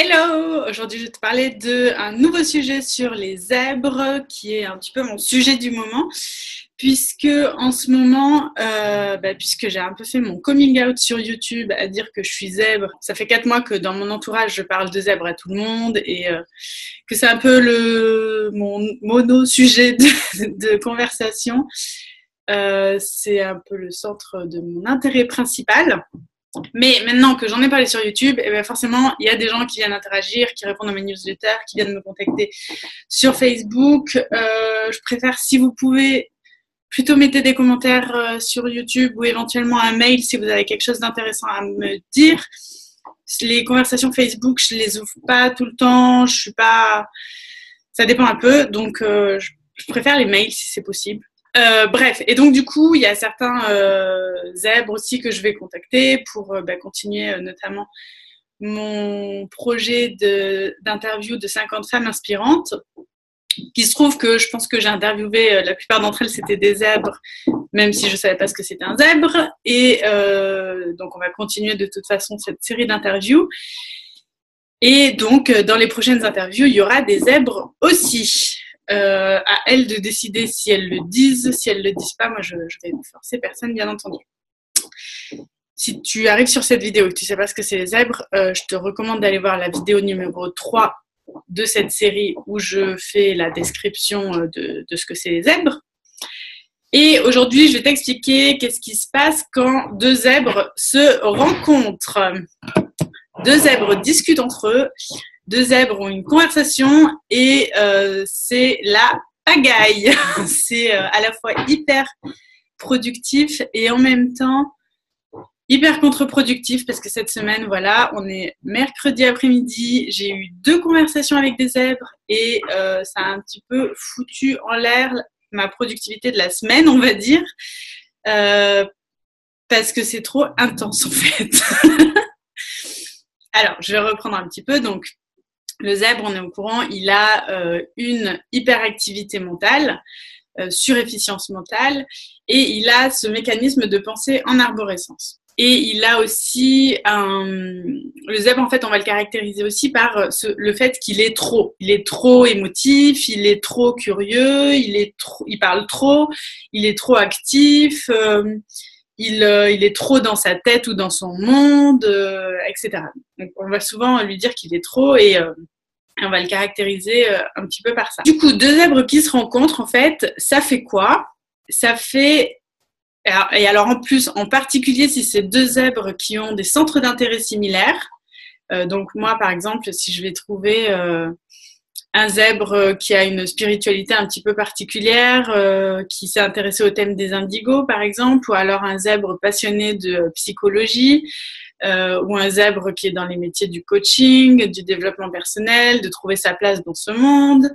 Hello! Aujourd'hui, je vais te parler d'un nouveau sujet sur les zèbres, qui est un petit peu mon sujet du moment, puisque en ce moment, euh, bah, puisque j'ai un peu fait mon coming out sur YouTube à dire que je suis zèbre, ça fait quatre mois que dans mon entourage, je parle de zèbre à tout le monde et euh, que c'est un peu le, mon mono-sujet de, conversation. Euh, c'est un peu le centre de mon intérêt principal. Mais maintenant que j'en ai parlé sur YouTube, eh bien forcément, il y a des gens qui viennent interagir, qui répondent à mes newsletters, qui viennent me contacter sur Facebook. Euh, je préfère, si vous pouvez, plutôt mettre des commentaires euh, sur YouTube ou éventuellement un mail si vous avez quelque chose d'intéressant à me dire. Les conversations Facebook, je les ouvre pas tout le temps. Je suis pas. Ça dépend un peu. Donc, euh, je préfère les mails si c'est possible. Euh, bref, et donc du coup, il y a certains euh, zèbres aussi que je vais contacter pour euh, bah, continuer notamment mon projet d'interview de, 50 femmes inspirantes. Qui se trouve que je pense que j'ai interviewé, la plupart d'entre elles c'était des zèbres, même si je ne savais pas ce que c'était un zèbre. Et donc on va continuer de toute façon cette série d'interviews. Et donc dans les prochaines interviews, il y aura des zèbres aussi. Euh, à elles de décider si elles le disent, si elles le disent pas. Moi, je, je vais forcer personne, bien entendu. Si tu arrives sur cette vidéo et que tu sais pas ce que c'est les zèbres, euh, je te recommande d'aller voir la vidéo numéro 3 de cette série où je fais la description euh, de, de ce que c'est les zèbres. Et aujourd'hui, je vais t'expliquer qu'est-ce qui se passe quand deux zèbres se rencontrent. Deux zèbres discutent entre eux deux zèbres ont une conversation et euh, c'est la pagaille. c'est euh, à la fois hyper productif et en même temps hyper contre-productif parce que cette semaine, voilà, on est mercredi après-midi, j'ai eu deux conversations avec des zèbres et euh, ça a un petit peu foutu en l'air ma productivité de la semaine, on va dire, parce que c'est trop intense en fait. Alors, je vais reprendre un petit peu. Donc, le zèbre, on est au courant, il a euh, une hyperactivité mentale, euh, surefficience mentale, et il a ce mécanisme de pensée en arborescence. Et il a aussi un... Le zèbre, en fait, on va le caractériser aussi par euh, le fait qu'il est trop. Il est trop émotif, il est trop curieux, il, est trop, il parle trop, il est trop actif, il, il, est trop dans sa tête ou dans son monde, etc. Donc, on va souvent lui dire qu'il est trop et on va le caractériser euh, un petit peu par ça. Du coup, deux zèbres qui se rencontrent, en fait, ça fait quoi? Ça fait et alors en plus, en particulier si c'est deux zèbres qui ont des centres d'intérêt similaires. Euh, donc moi, par exemple, si je vais trouver euh, un zèbre qui a une spiritualité un petit peu particulière, qui s'est intéressé au thème des indigos, par exemple, ou alors un zèbre passionné de psychologie, euh, ou un zèbre qui est dans les métiers du coaching, du développement personnel, de trouver sa place dans ce monde,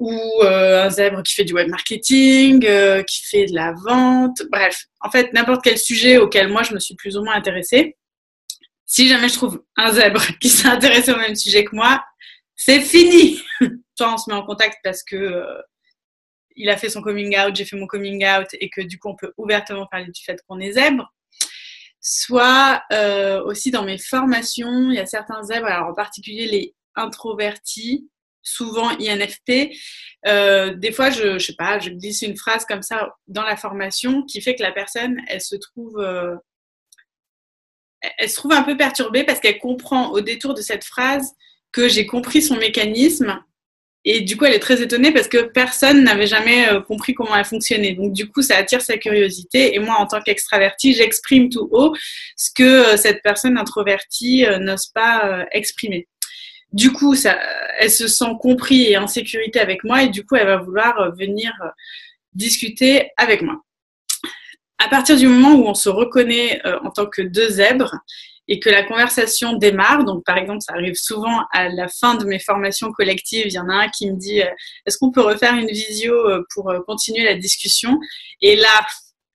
ou euh, un zèbre qui fait du web marketing, euh, qui fait de la vente, bref, en fait, n'importe quel sujet auquel moi je me suis plus ou moins intéressée. Si jamais je trouve un zèbre qui s'est intéressé au même sujet que moi, c'est fini. Soit on se met en contact parce que euh, il a fait son coming out, j'ai fait mon coming out et que du coup on peut ouvertement parler du fait qu'on est zèbre soit euh, aussi dans mes formations, il y a certains zèbres, alors en particulier les introvertis, souvent INFP. Euh, des fois, je, je sais pas, je glisse une phrase comme ça dans la formation qui fait que la personne, elle se trouve, elle se trouve un peu perturbée parce qu'elle comprend au détour de cette phrase que j'ai compris son mécanisme et du coup, elle est très étonnée parce que personne n'avait jamais euh, compris comment elle fonctionnait. Donc, du coup, ça attire sa curiosité. Et moi, en tant qu'extravertie, j'exprime tout haut ce que euh, cette personne introvertie euh, n'ose pas exprimer. Du coup, ça, elle se sent compris et en sécurité avec moi et du coup, elle va vouloir venir discuter avec moi. À partir du moment où on se reconnaît en tant que deux zèbres, et que la conversation démarre. Donc, par exemple, ça arrive souvent à la fin de mes formations collectives. Il y en a un qui me dit euh, Est-ce qu'on peut refaire une visio euh, pour euh, continuer la discussion? Et là,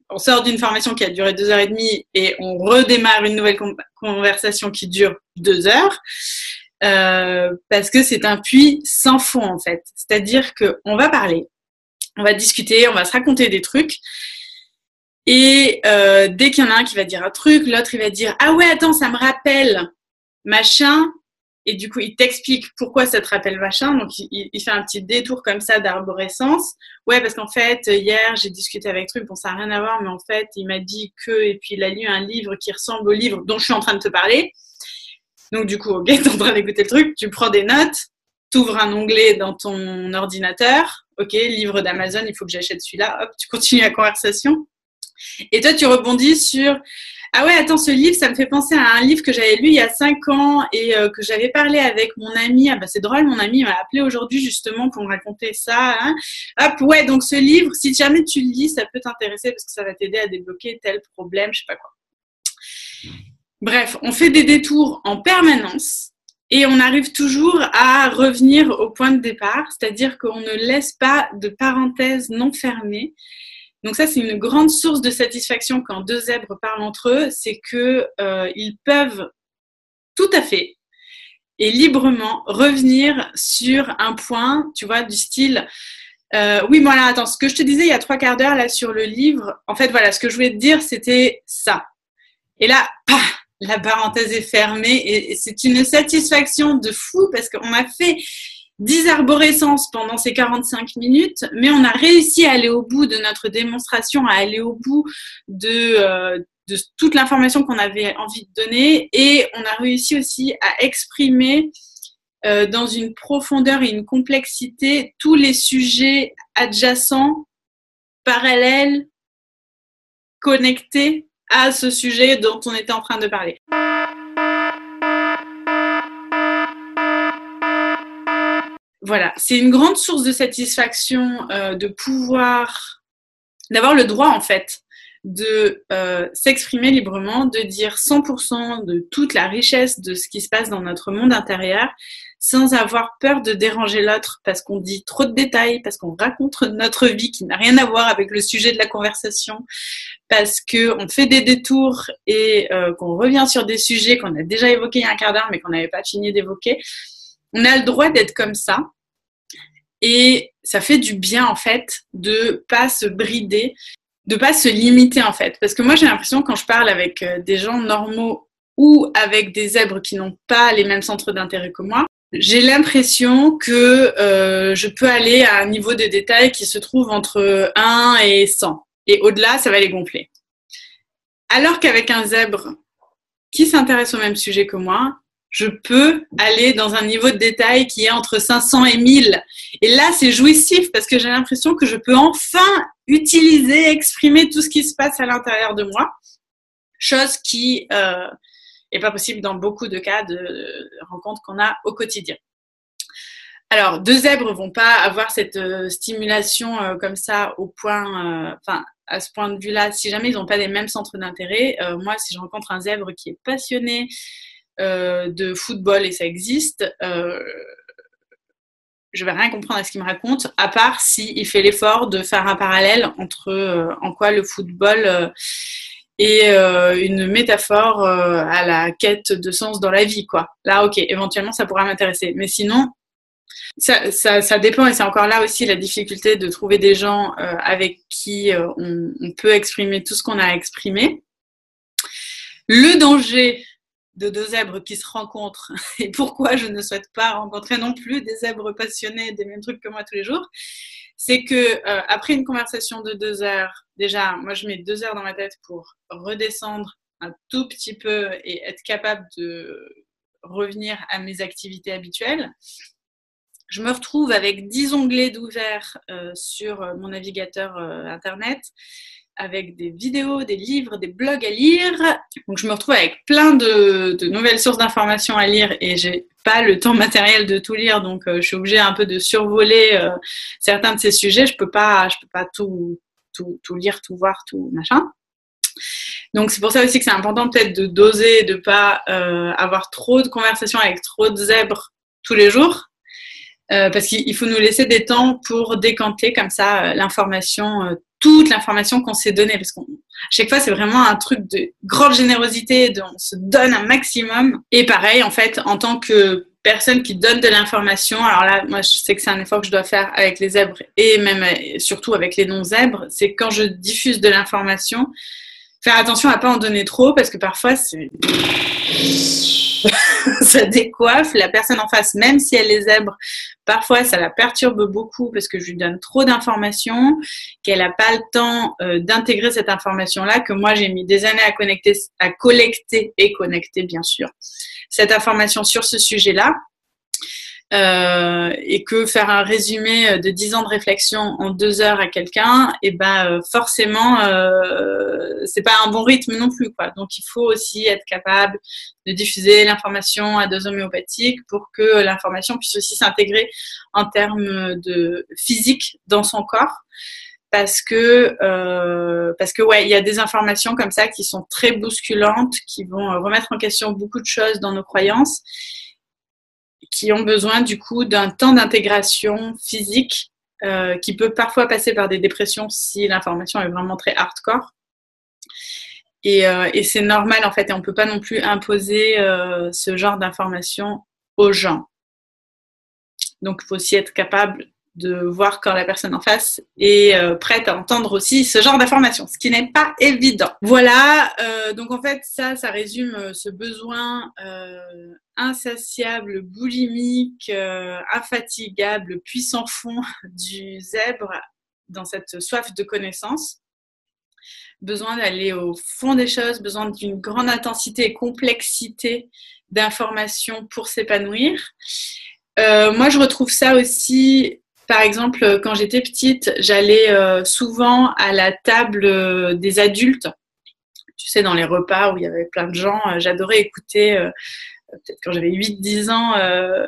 on sort d'une formation qui a duré deux heures et demie et on redémarre une nouvelle conversation qui dure deux heures. Parce que c'est un puits sans fond en fait. C'est-à-dire qu'on va parler, on va discuter, on va se raconter des trucs, et euh, dès qu'il y en a un qui va dire un truc, l'autre il va dire ah ouais attends ça me rappelle machin. et du coup, il t'explique pourquoi ça te rappelle machin. Donc, il, fait un petit détour comme ça d'arborescence. Ouais, parce qu'en fait, hier, j'ai discuté avec truc, bon, ça n'a rien à voir, mais en fait, il m'a dit que, et puis il a lu un livre qui ressemble au livre dont je suis en train de te parler. Donc, du coup, ok, t'es en train d'écouter le truc, tu prends des notes, t'ouvres un onglet dans ton ordinateur, ok, livre d'Amazon, il faut que j'achète celui-là, hop, tu continues la conversation. Et toi, tu rebondis sur ah ouais, attends, ce livre, ça me fait penser à un livre que j'avais lu il y a cinq ans et euh, que j'avais parlé avec mon ami. Ah bah c'est drôle, mon ami m'a appelé aujourd'hui justement pour me raconter ça. Hein. Hop, ouais, donc ce livre, si jamais tu le lis, ça peut t'intéresser parce que ça va t'aider à débloquer tel problème, je sais pas quoi. Bref, on fait des détours en permanence et on arrive toujours à revenir au point de départ, c'est-à-dire qu'on ne laisse pas de parenthèse non fermée. Donc ça, c'est une grande source de satisfaction quand deux zèbres parlent entre eux, c'est que euh, peuvent tout à fait et librement revenir sur un point, tu vois, du style. Euh, oui, voilà, attends, ce que je te disais il y a trois quarts d'heure là sur le livre, en fait, voilà, ce que je voulais te dire, c'était ça. Et là, la parenthèse est fermée et c'est une satisfaction de fou parce qu'on a fait 10 arborescences pendant ces 45 minutes, mais on a réussi à aller au bout de notre démonstration, à aller au bout de, euh, toute l'information qu'on avait envie de donner et on a réussi aussi à exprimer euh, dans une profondeur et une complexité tous les sujets adjacents, parallèles, connectés à ce sujet dont on était en train de parler. Voilà, c'est une grande source de satisfaction euh, de pouvoir, d'avoir le droit en fait de euh, s'exprimer librement, de dire 100% de toute la richesse de ce qui se passe dans notre monde intérieur, sans avoir peur de déranger l'autre parce qu'on dit trop de détails, parce qu'on raconte notre vie qui n'a rien à voir avec le sujet de la conversation, parce qu'on fait des détours et euh, qu'on revient sur des sujets qu'on a déjà évoqués il y a un quart d'heure mais qu'on n'avait pas fini d'évoquer. On a le droit d'être comme ça. Et ça fait du bien en fait de pas se brider, de pas se limiter en fait. Parce que moi j'ai l'impression quand je parle avec euh, des gens normaux ou avec des zèbres qui n'ont pas les mêmes centres d'intérêt que moi, j'ai l'impression que euh, je peux aller à un niveau de détail qui se trouve entre 1 et 100. Et au-delà, ça va les gonfler. Alors qu'avec un zèbre qui s'intéresse au même sujet que moi, je peux aller dans un niveau de détail qui est entre 500 et 1000. Et là, c'est jouissif parce que j'ai l'impression que je peux enfin utiliser, exprimer tout ce qui se passe à l'intérieur de moi, chose qui euh, et pas possible dans beaucoup de cas de rencontres qu'on a au quotidien. Alors, deux zèbres vont pas avoir cette euh, stimulation euh, comme ça au point, euh, enfin, à ce point de vue-là, si jamais ils n'ont pas les mêmes centres d'intérêt. moi, si je rencontre un zèbre qui est passionné de football et ça existe, je vais rien comprendre à ce qu'il me raconte, à part s'il fait l'effort de faire un parallèle entre en quoi le football euh, une métaphore euh, à la quête de sens dans la vie, quoi. Là, ok, éventuellement, ça pourra m'intéresser. Mais sinon, ça, ça, dépend et c'est encore là aussi la difficulté de trouver des gens euh, avec qui on, on, peut exprimer tout ce qu'on a exprimé. Le danger de deux zèbres qui se rencontrent. Et pourquoi je ne souhaite pas rencontrer non plus des zèbres passionnés des mêmes trucs que moi tous les jours, c'est que après une conversation de deux heures, déjà, moi je mets deux heures dans ma tête pour redescendre un tout petit peu et être capable de revenir à mes activités habituelles. Je me retrouve avec 10 onglets d'ouvert euh, sur mon navigateur euh, internet avec des vidéos, des livres, des blogs à lire. Donc je me retrouve avec plein de, nouvelles sources d'informations à lire et j'ai pas le temps matériel de tout lire, donc euh, je suis obligée un peu de survoler certains de ces sujets. Je peux pas, je peux pas tout, lire, tout voir, tout machin. Donc c'est pour ça aussi que c'est important peut-être de doser, de pas euh, avoir trop de conversations avec trop de zèbres tous les jours, euh, parce qu'il faut nous laisser des temps pour décanter comme ça euh, l'information, toute l'information qu'on s'est donnée, parce qu'à chaque fois c'est vraiment un truc de grande générosité, on se donne un maximum. Et pareil en fait en tant que personne qui donne de l'information, alors là, moi, je sais que c'est un effort que je dois faire avec les zèbres et même surtout avec les non-zèbres, c'est quand je diffuse de l'information, Faire attention à pas en donner trop parce que parfois c'est ça décoiffe la personne en face, même si elle est zèbre. Parfois, ça la perturbe beaucoup parce que je lui donne trop d'informations, qu'elle n'a pas le temps euh, d'intégrer cette information-là, que moi j'ai mis des années à connecter, à collecter et connecter, bien sûr, cette information sur ce sujet-là. Euh, et que faire un résumé de 10 ans de réflexion en deux heures à quelqu'un, et eh ben euh, forcément euh, c'est pas un bon rythme non plus quoi. Donc il faut aussi être capable de diffuser l'information à dose homéopathique pour que l'information puisse aussi s'intégrer en termes de physique dans son corps parce que euh, parce que ouais il y a des informations comme ça qui sont très bousculantes qui vont remettre en question beaucoup de choses dans nos croyances qui ont besoin du coup d'un temps d'intégration physique euh, qui peut parfois passer par des dépressions si l'information est vraiment très hardcore. Et, euh, c'est normal en fait, et on ne peut pas non plus imposer euh, ce genre d'information aux gens. Donc il faut aussi être capable de voir quand la personne en face est euh, prête à entendre aussi ce genre d'informations, ce qui n'est pas évident. Voilà, euh, donc en fait ça, ça résume euh, ce besoin insatiable, boulimique, infatigable, puissant fond du zèbre dans cette soif de connaissance. Besoin d'aller au fond des choses, besoin d'une grande intensité et complexité d'informations pour s'épanouir. moi, je retrouve ça aussi par exemple, quand j'étais petite, j'allais euh, souvent à la table euh, des adultes. Tu sais, dans les repas où il y avait plein de gens, euh, j'adorais écouter, peut-être quand j'avais 8-10 ans,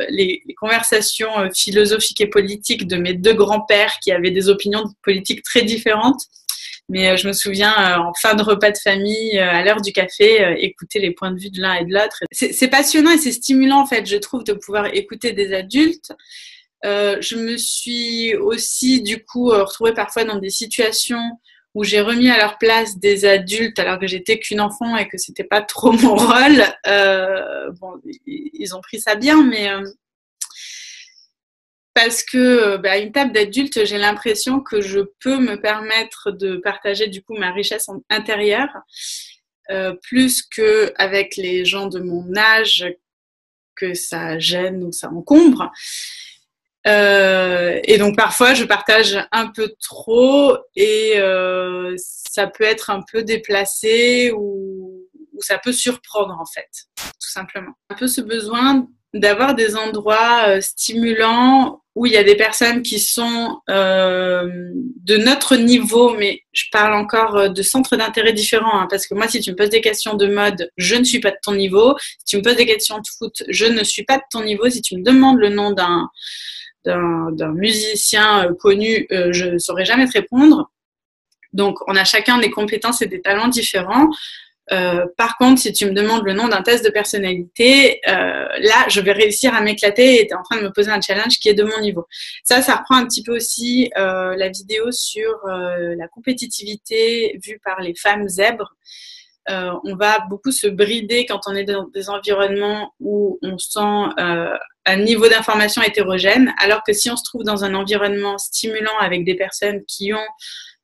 les, conversations philosophiques et politiques de mes deux grands-pères qui avaient des opinions politiques très différentes. Mais je me souviens, en fin de repas de famille, à l'heure du café, écouter les points de vue de l'un et de l'autre. C'est passionnant et c'est stimulant, en fait, je trouve, de pouvoir écouter des adultes euh, je me suis aussi du coup euh, retrouvée parfois dans des situations où j'ai remis à leur place des adultes alors que j'étais qu'une enfant et que c'était pas trop mon rôle. Euh, bon, ils ont pris ça bien, mais parce que bah, une table d'adultes, j'ai l'impression que je peux me permettre de partager du coup ma richesse intérieure plus que avec les gens de mon âge que ça gêne ou ça encombre. Euh, et donc parfois je partage un peu trop et euh, ça peut être un peu déplacé ou, ou, ça peut surprendre en fait, tout simplement. Un peu ce besoin d'avoir des endroits euh, stimulants où il y a des personnes qui sont euh, de notre niveau, mais je parle encore euh, de centres d'intérêt différents, hein, parce que moi, si tu me poses des questions de mode, je ne suis pas de ton niveau. Si tu me poses des questions de foot, je ne suis pas de ton niveau. Si tu me demandes le nom d'un d'un musicien euh, connu, euh, je ne saurais jamais te répondre. Donc, on a chacun des compétences et des talents différents. Euh, par contre, si tu me demandes le nom d'un test de personnalité, euh, là, je vais réussir à m'éclater et tu es en train de me poser un challenge qui est de mon niveau. Ça, ça reprend un petit peu aussi euh, la vidéo sur la compétitivité vue par les femmes zèbres. on va beaucoup se brider quand on est dans des environnements où on sent un niveau d'information hétérogène, alors que si on se trouve dans un environnement stimulant avec des personnes qui ont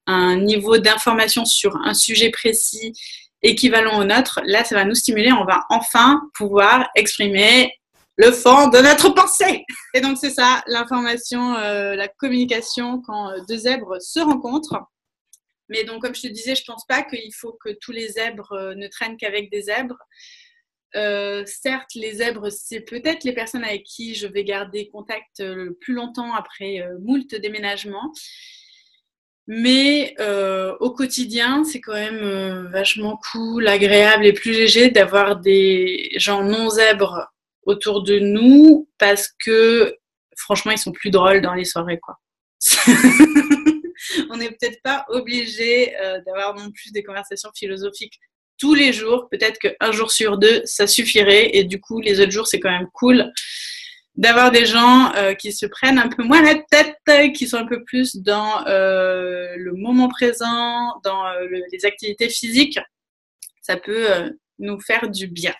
un niveau d'information sur un sujet précis équivalent au nôtre, là, ça va nous stimuler. On va enfin pouvoir exprimer le fond de notre pensée. Et donc, c'est ça, l'information, euh, la communication quand euh, deux zèbres se rencontrent. Mais donc, comme je te disais, je pense pas qu'il faut que tous les zèbres euh, ne traînent qu'avec des zèbres. Euh, certes, les zèbres, c'est peut-être les personnes avec qui je vais garder contact euh, le plus longtemps après euh, moult déménagements. Mais au quotidien, c'est quand même vachement cool, agréable et plus léger d'avoir des gens non zèbres autour de nous parce que franchement, ils sont plus drôles dans les soirées. On n'est peut-être pas obligé d'avoir non plus des conversations philosophiques tous les jours. Peut-être qu'un jour sur deux, ça suffirait. Et du coup, les autres jours, c'est quand même cool d'avoir des gens euh, qui se prennent un peu moins la tête, qui sont un peu plus dans euh, le moment présent, dans euh, les activités physiques. Ça peut nous faire du bien.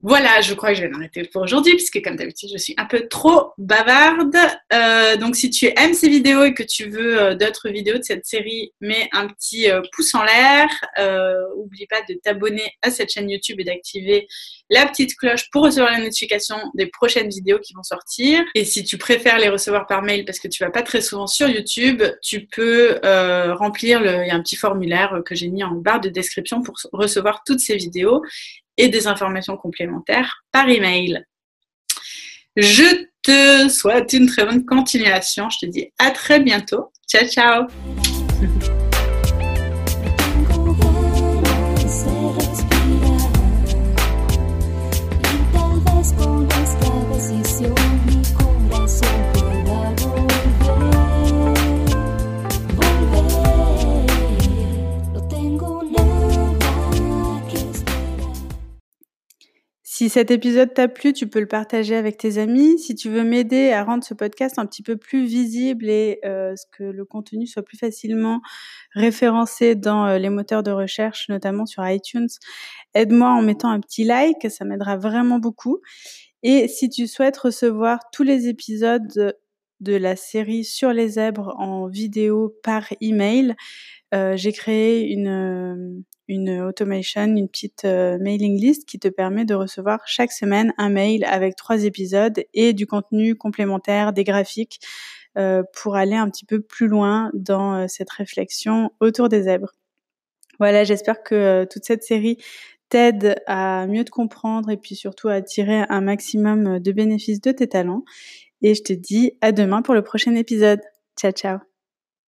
Voilà, je crois que je vais m'arrêter pour aujourd'hui, puisque comme d'habitude, je suis un peu trop bavarde. Euh, donc, si tu aimes ces vidéos et que tu veux euh, d'autres vidéos de cette série, mets un petit euh, pouce en l'air. N'oublie pas de t'abonner à cette chaîne YouTube et d'activer la petite cloche pour recevoir la notification des prochaines vidéos qui vont sortir. Et si tu préfères les recevoir par mail parce que tu vas pas très souvent sur YouTube, tu peux remplir le, il y a un petit formulaire que j'ai mis en barre de description pour recevoir toutes ces vidéos et des informations complémentaires par email. Je te souhaite une très bonne continuation. Je te dis à très bientôt. Ciao, ciao. Si cet épisode t'a plu, tu peux le partager avec tes amis. Si tu veux m'aider à rendre ce podcast un petit peu plus visible et euh, que le contenu soit plus facilement référencé dans euh, les moteurs de recherche, notamment sur iTunes, aide-moi en mettant un petit like, ça m'aidera vraiment beaucoup. Et si tu souhaites recevoir tous les épisodes de la série sur les zèbres en vidéo par email, euh, j'ai créé une, une automation, une petite euh, mailing list qui te permet de recevoir chaque semaine un mail avec trois épisodes et du contenu complémentaire, des graphiques euh, pour aller un petit peu plus loin dans euh, cette réflexion autour des zèbres. Voilà, j'espère que toute cette série t'aide à mieux te comprendre et puis surtout à tirer un maximum de bénéfices de tes talents. Et je te dis à demain pour le prochain épisode. Ciao, ciao